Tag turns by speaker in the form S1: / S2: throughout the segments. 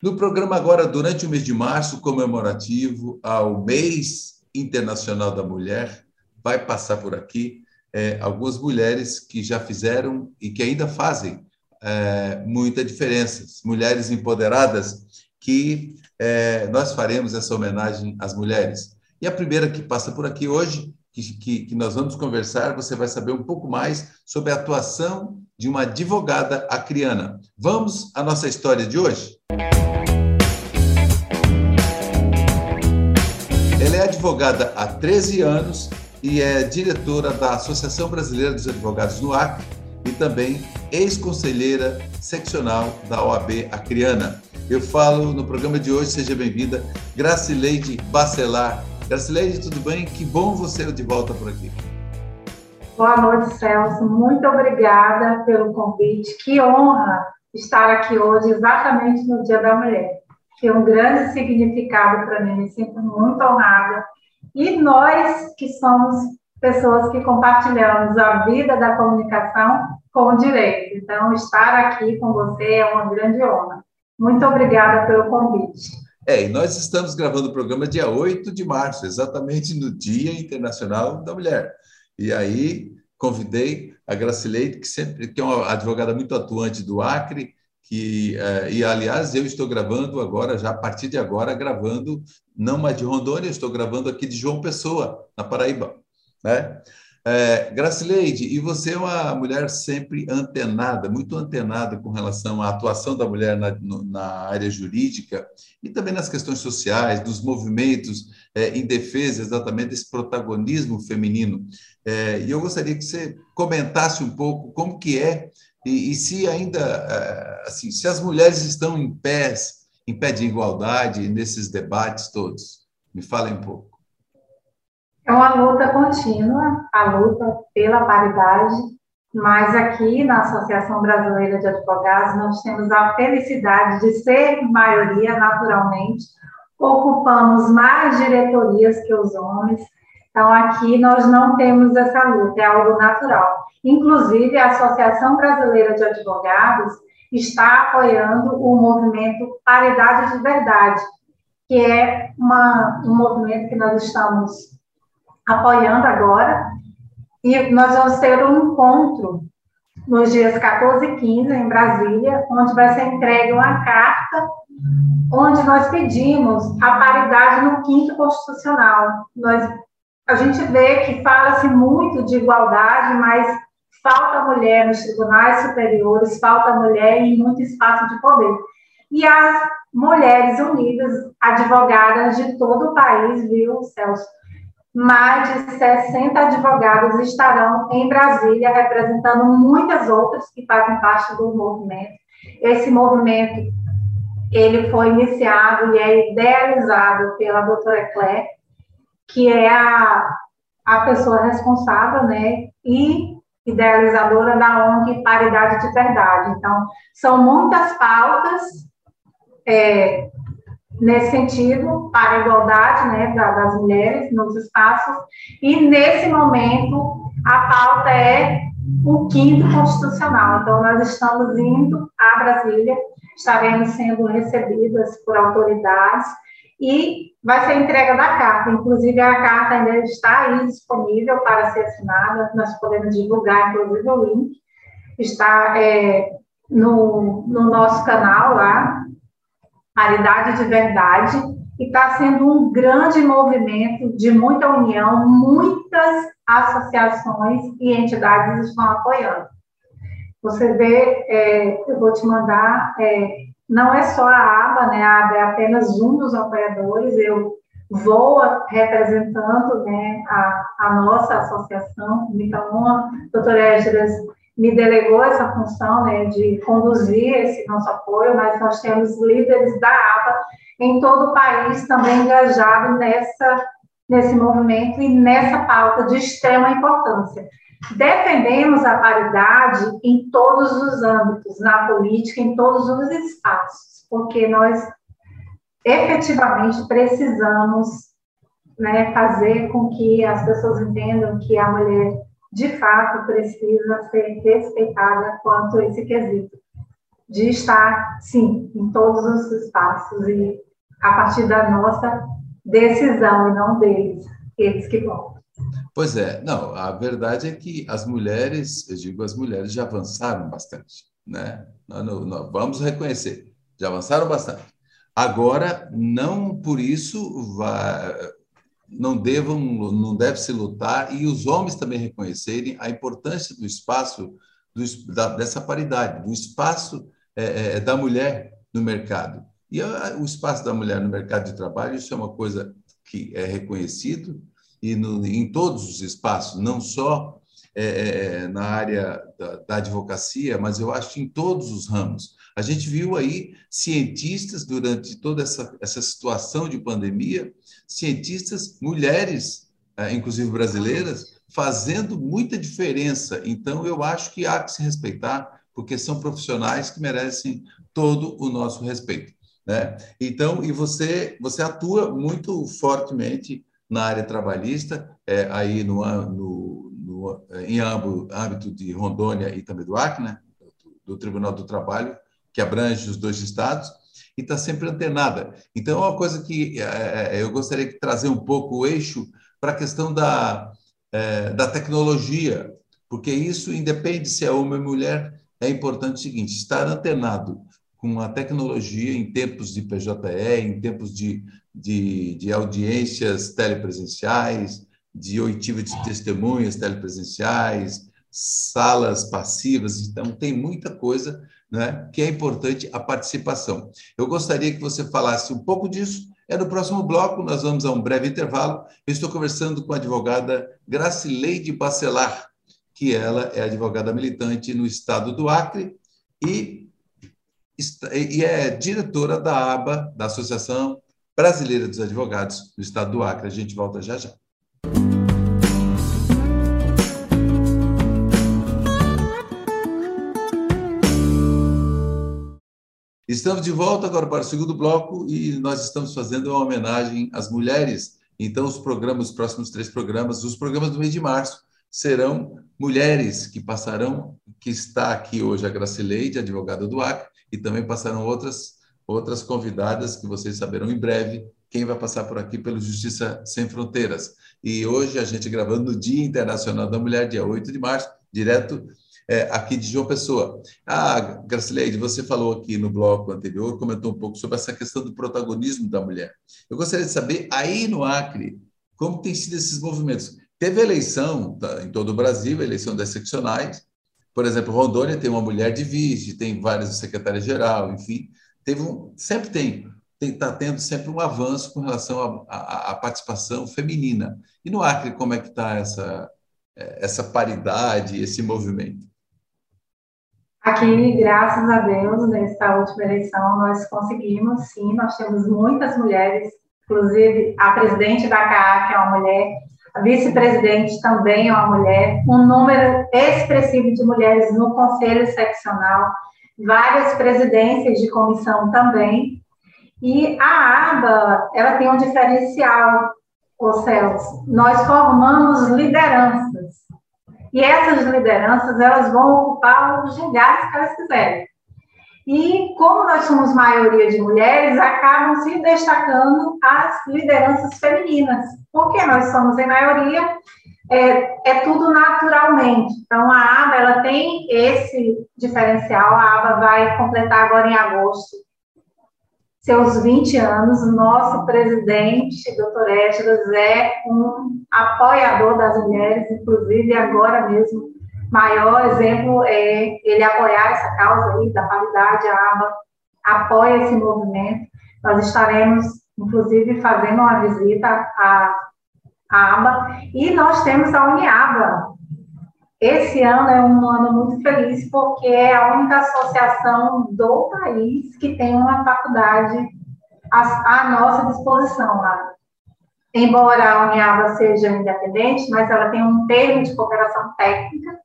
S1: No programa agora, durante o mês de março, comemorativo ao mês internacional da mulher, vai passar por aqui é, algumas mulheres que já fizeram e que ainda fazem é, muita diferença, mulheres empoderadas, que é, nós faremos essa homenagem às mulheres. E a primeira que passa por aqui hoje, que, que, que nós vamos conversar, você vai saber um pouco mais sobre a atuação de uma advogada acriana. Vamos à nossa história de hoje? Ela advogada há 13 anos e é diretora da Associação Brasileira dos Advogados no Acre e também ex-conselheira seccional da OAB Acriana. Eu falo no programa de hoje, seja bem-vinda, Gracileide Bacelar. Gracileide, tudo bem? Que bom você de volta por aqui.
S2: Boa noite, Celso. Muito obrigada pelo convite. Que honra estar aqui hoje, exatamente no Dia da Mulher. Tem um grande significado para mim, me sinto muito honrada. E nós, que somos pessoas que compartilhamos a vida da comunicação com o direito. Então, estar aqui com você é uma grande honra. Muito obrigada pelo convite.
S1: É, e nós estamos gravando o programa dia 8 de março, exatamente no Dia Internacional da Mulher. E aí convidei a Gracileide, que sempre que é uma advogada muito atuante do Acre, que eh, e aliás eu estou gravando agora já a partir de agora gravando não mais de Rondônia, estou gravando aqui de João Pessoa na Paraíba, né? É, Gracileide, e você é uma mulher sempre antenada, muito antenada com relação à atuação da mulher na, na área jurídica e também nas questões sociais, dos movimentos é, em defesa exatamente desse protagonismo feminino. É, e eu gostaria que você comentasse um pouco como que é e, e se ainda, é, assim, se as mulheres estão em pé, em pé de igualdade nesses debates todos. Me falem um pouco.
S2: É uma luta contínua, a luta pela paridade, mas aqui na Associação Brasileira de Advogados nós temos a felicidade de ser maioria naturalmente, ocupamos mais diretorias que os homens, então aqui nós não temos essa luta, é algo natural. Inclusive a Associação Brasileira de Advogados está apoiando o movimento Paridade de Verdade, que é uma, um movimento que nós estamos apoiando agora. E nós vamos ter um encontro nos dias 14 e 15 em Brasília, onde vai ser entregue uma carta onde nós pedimos a paridade no quinto constitucional. Nós, a gente vê que fala-se muito de igualdade, mas falta mulher nos tribunais superiores, falta mulher em muito espaço de poder. E as Mulheres Unidas, advogadas de todo o país, viu, Celso? mais de 60 advogados estarão em Brasília, representando muitas outras que fazem parte do movimento. Esse movimento, ele foi iniciado e é idealizado pela doutora Clé, que é a, a pessoa responsável, né, e idealizadora da ONG Paridade de Verdade. Então, são muitas pautas é, nesse sentido, para a igualdade né, das mulheres nos espaços, e nesse momento a pauta é o quinto constitucional. Então, nós estamos indo a Brasília, estaremos sendo recebidas por autoridades e vai ser entrega da carta. Inclusive, a carta ainda está aí disponível para ser assinada, nós podemos divulgar, inclusive, o link. Está é, no, no nosso canal lá, Paridade de Verdade, e está sendo um grande movimento de muita união, muitas associações e entidades estão apoiando. Você vê, é, eu vou te mandar, é, não é só a aba, né? A aba é apenas um dos apoiadores, eu vou representando né, a, a nossa associação, então, a doutora Esdras me delegou essa função né, de conduzir esse nosso apoio, mas nós temos líderes da APA em todo o país também engajados nessa, nesse movimento e nessa pauta de extrema importância. Defendemos a paridade em todos os âmbitos, na política, em todos os espaços, porque nós efetivamente precisamos né, fazer com que as pessoas entendam que a mulher de fato precisa ser respeitada quanto a esse quesito. de estar, sim, em todos os espaços e a partir da nossa decisão e não deles, eles que vão.
S1: Pois é, não, a verdade é que as mulheres, eu digo, as mulheres já avançaram bastante, né? Nós, nós vamos reconhecer, já avançaram bastante. Agora, não por isso vai, não devam, não deve se lutar e os homens também reconhecerem a importância do espaço do, da, dessa paridade, do espaço é, é, da mulher no mercado. E a, o espaço da mulher no mercado de trabalho, isso é uma coisa que é reconhecido e no, em todos os espaços, não só é, é, é, na área da, da, advocacia, mas eu acho em todos os ramos. A gente viu aí cientistas durante toda essa, essa situação de pandemia, cientistas mulheres, é, inclusive brasileiras, fazendo muita diferença. Então, eu acho que há que se respeitar, porque são profissionais que merecem todo o nosso respeito. Né? Então, e você, você atua muito fortemente na área trabalhista, é, aí no, no, no, em âmbito de Rondônia e também do Acre, né? do, do Tribunal do Trabalho, que abrange os dois estados, e está sempre antenada. Então, é uma coisa que é, é, eu gostaria de trazer um pouco o eixo para a questão da, é, da tecnologia, porque isso independe se é homem ou mulher, é importante o seguinte: estar antenado com a tecnologia em tempos de PJE, em tempos de, de, de audiências telepresenciais, de oitiva de testemunhas telepresenciais, salas passivas, então tem muita coisa né, que é importante a participação. Eu gostaria que você falasse um pouco disso é no próximo bloco, nós vamos a um breve intervalo. Eu estou conversando com a advogada Gracileide Bacelar, que ela é advogada militante no estado do Acre e, e é diretora da ABA, da Associação Brasileira dos Advogados do estado do Acre. A gente volta já já. Estamos de volta agora para o segundo bloco e nós estamos fazendo uma homenagem às mulheres. Então, os programas, os próximos três programas, os programas do mês de março, serão mulheres que passarão, que está aqui hoje a Gracileide, advogada do Acre, e também passarão outras, outras convidadas que vocês saberão em breve quem vai passar por aqui pelo Justiça Sem Fronteiras. E hoje a gente gravando no Dia Internacional da Mulher, dia 8 de março, direto é, aqui de João Pessoa. Ah, Gracileide, você falou aqui no bloco anterior, comentou um pouco sobre essa questão do protagonismo da mulher. Eu gostaria de saber, aí no Acre, como tem sido esses movimentos? Teve eleição tá, em todo o Brasil, eleição das seccionais. Por exemplo, Rondônia tem uma mulher de vice, tem várias secretárias-geral, enfim. Teve um, sempre tem está tendo sempre um avanço com relação à participação feminina. E no Acre, como é que está essa, essa paridade, esse movimento?
S2: Aqui, graças a Deus, nessa última eleição, nós conseguimos, sim, nós temos muitas mulheres, inclusive a presidente da CA, que é uma mulher, a vice-presidente também é uma mulher, um número expressivo de mulheres no conselho seccional, várias presidências de comissão também, e a aba, ela tem um diferencial, ô Celso, nós formamos lideranças, e essas lideranças, elas vão ocupar os lugares que elas quiserem. E como nós somos maioria de mulheres, acabam se destacando as lideranças femininas, porque nós somos em maioria, é, é tudo naturalmente. Então, a ABA ela tem esse diferencial, a ABA vai completar agora em agosto seus 20 anos, nosso presidente, doutor Esdras, é um apoiador das mulheres, inclusive agora mesmo, maior exemplo é ele apoiar essa causa aí da paridade, a ABA apoia esse movimento. Nós estaremos, inclusive, fazendo uma visita à, à ABA, e nós temos a Uniaba, esse ano é um ano muito feliz porque é a única associação do país que tem uma faculdade à, à nossa disposição lá. Embora a Uniaba seja independente, mas ela tem um termo de cooperação técnica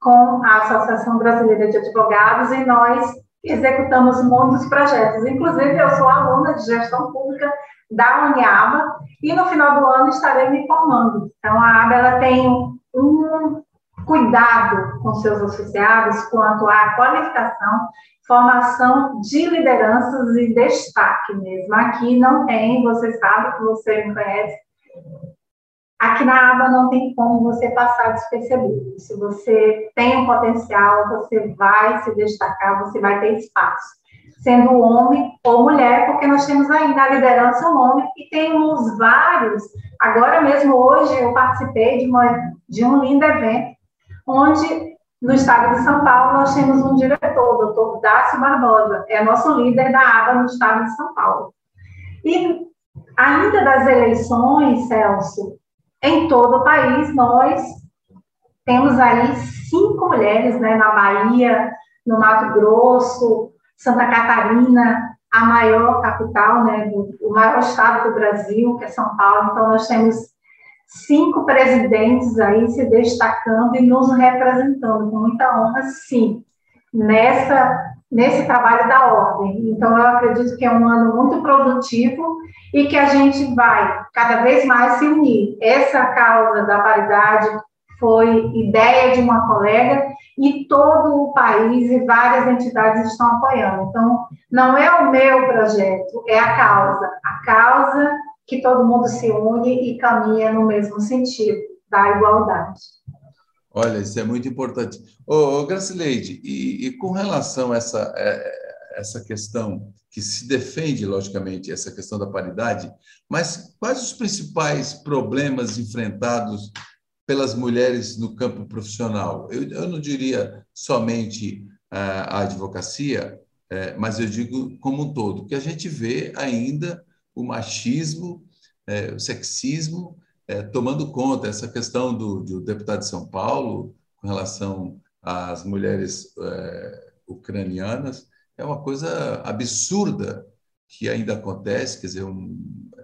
S2: com a Associação Brasileira de Advogados e nós executamos muitos projetos. Inclusive, eu sou aluna de gestão pública da Uniaba e no final do ano estarei me formando. Então, a ABA ela tem um cuidado com seus associados quanto à qualificação, formação de lideranças e destaque mesmo. Aqui não tem, você sabe que você me conhece, aqui na aba não tem como você passar despercebido. Se você tem um potencial, você vai se destacar, você vai ter espaço sendo homem ou mulher, porque nós temos ainda a liderança um homem e temos vários. Agora mesmo, hoje, eu participei de, uma, de um lindo evento, onde no estado de São Paulo nós temos um diretor, o doutor Dácio Barbosa, é nosso líder da ABA no estado de São Paulo. E ainda das eleições, Celso, em todo o país, nós temos aí cinco mulheres, né, na Bahia, no Mato Grosso, Santa Catarina, a maior capital, né, do, o maior estado do Brasil, que é São Paulo. Então, nós temos cinco presidentes aí se destacando e nos representando com muita honra, sim, nessa nesse trabalho da ordem. Então, eu acredito que é um ano muito produtivo e que a gente vai cada vez mais se unir. Essa causa da paridade foi ideia de uma colega e todo o país e várias entidades estão apoiando. Então, não é o meu projeto, é a causa. A causa que todo mundo se une e caminha no mesmo sentido, da igualdade.
S1: Olha, isso é muito importante. Ô, ô Gracileide, e, e com relação a essa, é, essa questão que se defende, logicamente, essa questão da paridade, mas quais os principais problemas enfrentados pelas mulheres no campo profissional. Eu, eu não diria somente a, a advocacia, é, mas eu digo como um todo, que a gente vê ainda o machismo, é, o sexismo tomando conta. Essa questão do, do, deputado de São Paulo com relação às mulheres ucranianas é uma coisa absurda que ainda acontece, quer dizer, um,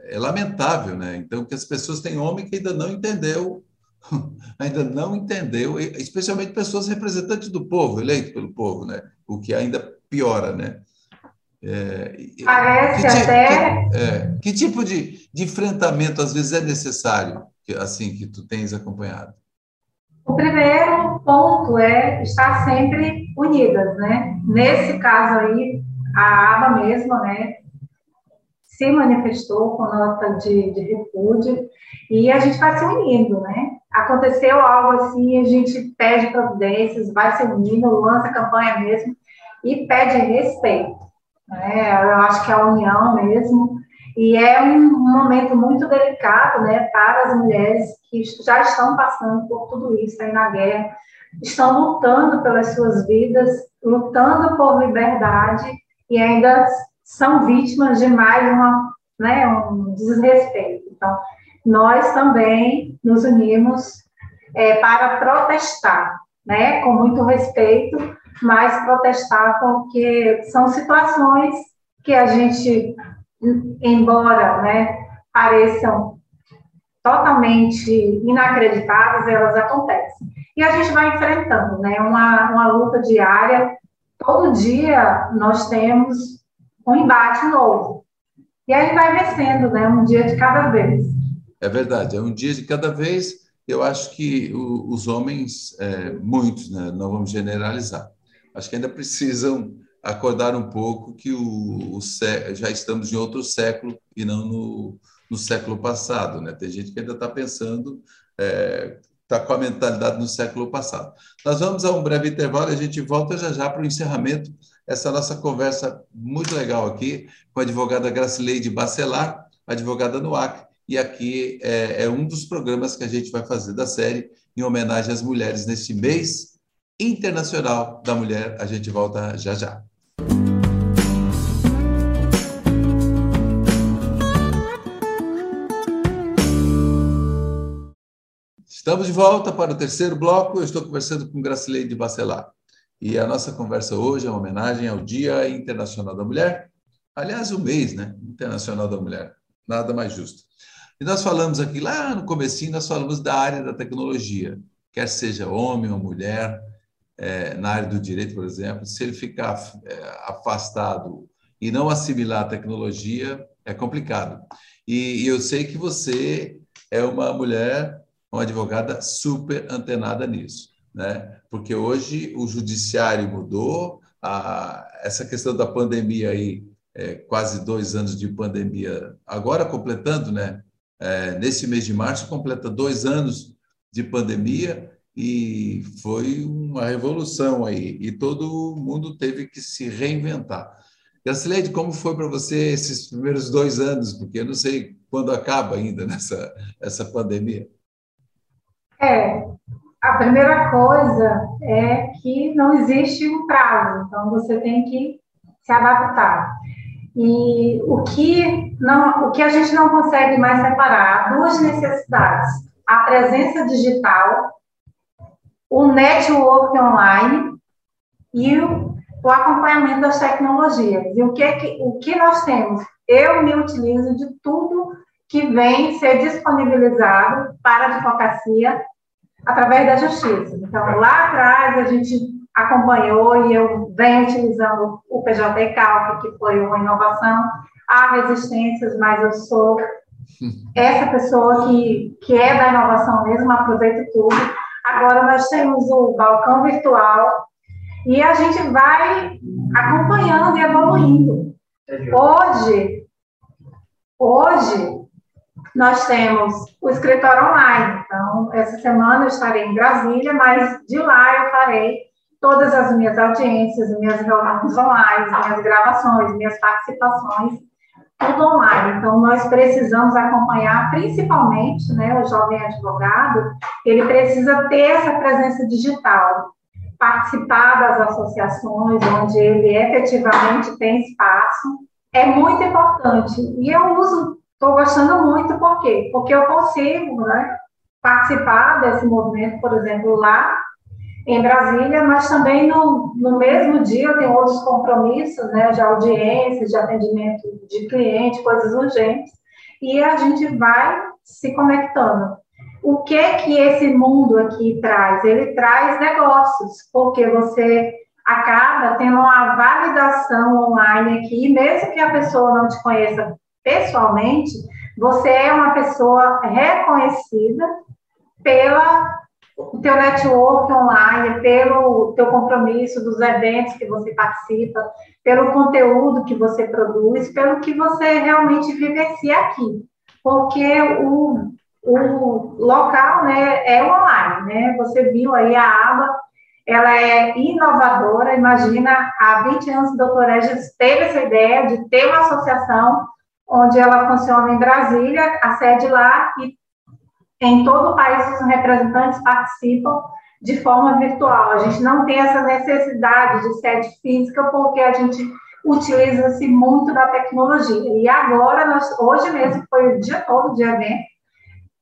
S1: é lamentável, né? Então, que as pessoas têm homem que ainda não entendeu ainda não entendeu, especialmente pessoas representantes do povo, eleito pelo povo, né? o que ainda piora. Né?
S2: É, Parece que, até.
S1: Que, é, que tipo de, de enfrentamento, às vezes, é necessário, que, assim, que tu tens acompanhado?
S2: O primeiro ponto é estar sempre unidas, né? Nesse caso aí, a aba mesmo, né, se manifestou com nota de, de repúdio e a gente vai se unindo, né? Aconteceu algo assim, a gente pede providências, vai se unindo, lança campanha mesmo e pede respeito. Né? Eu acho que é a união mesmo. E é um momento muito delicado né, para as mulheres que já estão passando por tudo isso aí na guerra, estão lutando pelas suas vidas, lutando por liberdade e ainda são vítimas de mais uma, né, um desrespeito. Então, nós também nos unimos é, para protestar, né, com muito respeito, mas protestar porque são situações que a gente, embora né, pareçam totalmente inacreditáveis, elas acontecem. E a gente vai enfrentando, né, uma, uma luta diária. Todo dia nós temos um embate novo. E aí vai vencendo, né? Um dia de cada vez.
S1: É verdade, é um dia de cada vez. Eu acho que o, os homens, é, muitos, né? não vamos generalizar, acho que ainda precisam acordar um pouco que o, o já estamos em outro século e não no, no século passado. Né? Tem gente que ainda está pensando, está é, tá com a mentalidade no século passado. Nós vamos a um breve intervalo e a gente volta já já para o encerramento essa nossa conversa muito legal aqui com a advogada Gracileide Bacelar, advogada no Acre, e aqui é, é, um dos programas que a gente vai fazer da série em homenagem às mulheres neste mês internacional da mulher. A gente volta já já. Estamos de volta para o terceiro bloco. Eu estou conversando com Gracileide Bacelar. E a nossa conversa hoje é uma homenagem ao Dia Internacional da Mulher, aliás, o mês né, Internacional da Mulher, nada mais justo. E nós falamos aqui, lá no comecinho, nós falamos da área da tecnologia, quer seja homem ou mulher, é, na área do direito, por exemplo, se ele ficar é, afastado e não assimilar a tecnologia, é complicado. E, e eu sei que você é uma mulher, uma advogada super antenada nisso. né? porque hoje o judiciário mudou, a, essa questão da pandemia aí, é, quase dois anos de pandemia, agora completando, né? É, nesse mês de março, completa dois anos de pandemia e foi uma revolução aí, e todo mundo teve que se reinventar. Gracileide, como foi para você esses primeiros dois anos? Porque eu não sei quando acaba ainda nessa essa pandemia.
S2: É, a primeira coisa é que não existe um prazo, então você tem que se adaptar. E o que não, o que a gente não consegue mais separar, duas necessidades: a presença digital, o network online e o, o acompanhamento das tecnologias. E o que, que o que nós temos? Eu me utilizo de tudo que vem ser disponibilizado para a advocacia através da justiça. Então, lá atrás, a gente acompanhou e eu venho utilizando o PJ Calc, que foi uma inovação. Há resistências, mas eu sou essa pessoa que, que é da inovação mesmo, aproveito tudo. Agora nós temos o balcão virtual e a gente vai acompanhando e evoluindo. Hoje, hoje nós temos o escritório online. Então, essa semana eu estarei em Brasília, mas de lá eu farei todas as minhas audiências, minhas reuniões online, minhas gravações, minhas participações, tudo online. Então, nós precisamos acompanhar, principalmente, né, o jovem advogado, ele precisa ter essa presença digital, participar das associações, onde ele efetivamente tem espaço, é muito importante. E eu uso Estou gostando muito, por quê? Porque eu consigo né, participar desse movimento, por exemplo, lá em Brasília, mas também no, no mesmo dia eu tenho outros compromissos, né, de audiências, de atendimento de cliente, coisas urgentes, e a gente vai se conectando. O que que esse mundo aqui traz? Ele traz negócios, porque você acaba tendo uma validação online aqui, mesmo que a pessoa não te conheça pessoalmente, você é uma pessoa reconhecida pela o teu network online, pelo teu compromisso dos eventos que você participa, pelo conteúdo que você produz, pelo que você realmente vivencia aqui. Porque o, o local né, é online, né? Você viu aí a aba, ela é inovadora. Imagina, há 20 anos, o doutor Regis teve essa ideia de ter uma associação onde ela funciona em Brasília, a sede lá, e em todo o país os representantes participam de forma virtual. A gente não tem essa necessidade de sede física, porque a gente utiliza-se muito da tecnologia. E agora, nós, hoje mesmo, foi o dia todo de evento,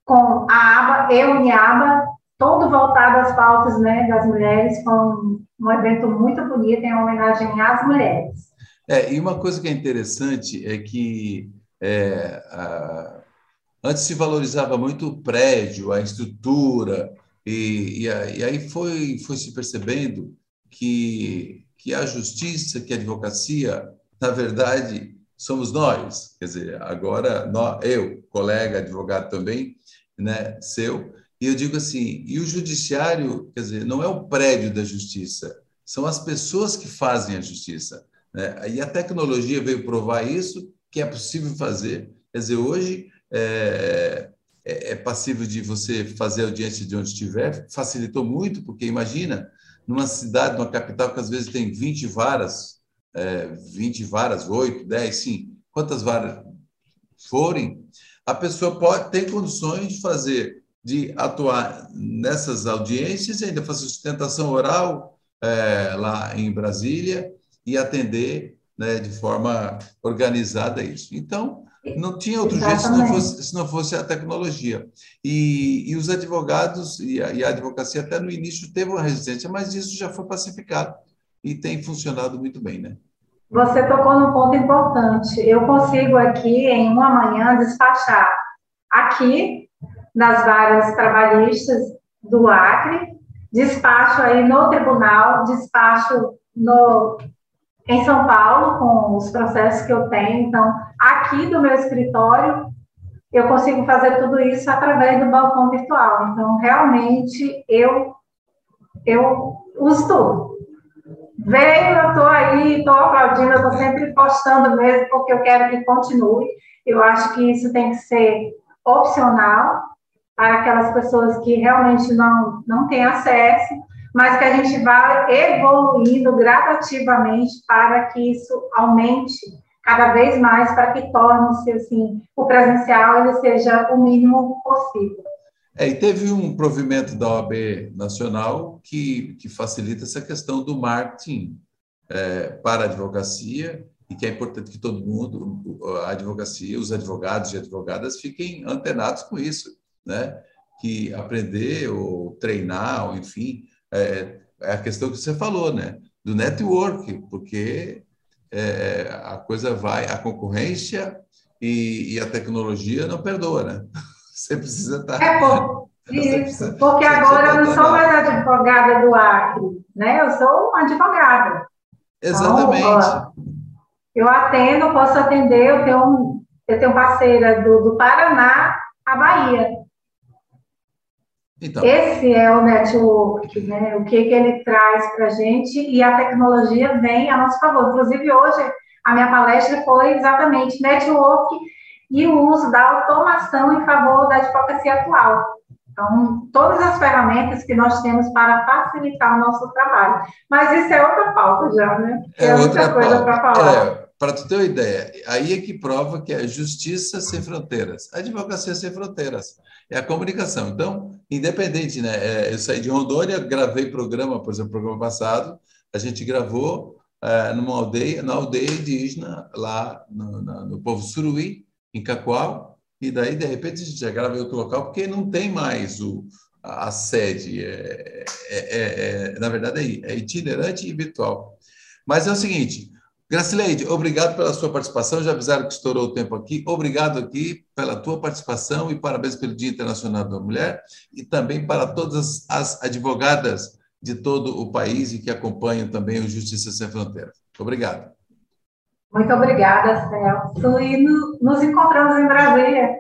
S2: com a aba EUNIABA, todo voltado às pautas né, das mulheres, um, um evento muito bonito em homenagem às mulheres.
S1: É, e uma coisa que é interessante é que é, a, antes se valorizava muito o prédio, a estrutura, e, e, aí foi, foi se percebendo que, que a justiça, que a advocacia, na verdade, somos nós. Quer dizer, agora nós, eu, colega advogado também, né, seu, e eu digo assim, e o judiciário, quer dizer, não é o prédio da justiça, são as pessoas que fazem a justiça. Né? E a tecnologia veio provar isso que é possível fazer. Quer dizer, hoje é, é, é passível de você fazer audiência de onde estiver, facilitou muito, porque imagina, numa cidade, numa capital que às vezes tem 20 varas, é, 20 varas, 8, 10, sim, quantas varas forem, a pessoa pode ter condições de fazer, de atuar nessas audiências e ainda fazer sustentação oral é, lá em Brasília e atender né, de forma organizada isso. Então, não tinha outro Exatamente. jeito se não, fosse, se não fosse a tecnologia. E, e os advogados e a, e a, advocacia até no início teve uma resistência, mas isso já foi pacificado e tem funcionado muito bem, né?
S2: Você tocou num ponto importante. Eu consigo aqui, em uma manhã, despachar aqui nas várias trabalhistas do Acre, despacho aí no tribunal, despacho no em São Paulo, com os processos que eu tenho. Então, aqui do meu escritório, eu consigo fazer tudo isso através do balcão virtual. Então, realmente, eu eu uso tudo. Veio, eu estou aí, estou aplaudindo, estou sempre postando mesmo, porque eu quero que continue. Eu acho que isso tem que ser opcional para aquelas pessoas que realmente não, não têm acesso, mas que a gente vá evoluindo gradativamente para que isso aumente cada vez mais, para que torne-se assim, o presencial ele seja o mínimo possível.
S1: É, e teve um provimento da OAB Nacional que, que facilita essa questão do marketing é, para a advocacia e que é importante que todo mundo, a advocacia, os advogados e advogadas fiquem antenados com isso, né? Que aprender ou treinar, ou enfim, é, é a questão que você falou, né? Do network, porque é, a coisa vai, a concorrência e, e, a tecnologia não perdoa, né? Você precisa estar.
S2: É, por, isso, porque agora eu não sou mais advogada do Acre, né? Eu sou advogada.
S1: Exatamente. Então,
S2: eu atendo, posso atender, eu tenho, eu tenho parceira do, do Paraná à Bahia. Então. Esse é o network, né? o que, que ele traz para a gente e a tecnologia vem a nosso favor. Inclusive, hoje, a minha palestra foi exatamente network e o uso da automação em favor da advocacia atual. Então, todas as ferramentas que nós temos para facilitar o nosso trabalho. Mas isso é outra pauta já, né?
S1: É, é outra coisa para falar. É, para tu ter uma ideia, aí é que prova que é justiça sem fronteiras, advocacia sem fronteiras, é a comunicação. Então, independente, né? É, eu saí de Rondônia, gravei programa, por exemplo, programa passado, a gente gravou é, numa aldeia, na aldeia indígena, lá no, no, no povo Suruí, em Cacoal, e daí, de repente, a gente já grava em outro local, porque não tem mais o, a sede. É, é, é, é na verdade, é, é itinerante e virtual. Mas é o seguinte, Gracileide, obrigado pela sua participação. Já avisaram que estourou o tempo aqui. Obrigado aqui pela tua participação e parabéns pelo Dia Internacional da Mulher e também para todas as advogadas de todo o país e que acompanham também o Justiça Sem Fronteiras. Obrigado.
S2: Muito obrigada, Celso. E no, nos encontramos em Brasília.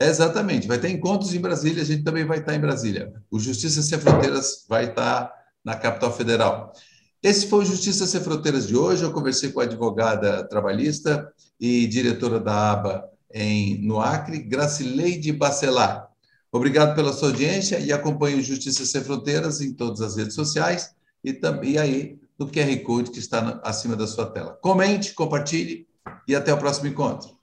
S1: Exatamente. Vai ter encontros em Brasília, a gente também vai estar em Brasília. O Justiça Sem Fronteiras vai estar na capital federal. Esse foi o Justiça Sem Fronteiras de hoje. Eu conversei com a advogada trabalhista e diretora da ABA em, no Acre, Gracileide Bacelar. Obrigado pela sua audiência e acompanhe o Justiça Sem Fronteiras em todas as redes sociais e também aí no QR Code que está acima da sua tela. Comente, compartilhe e até o próximo encontro.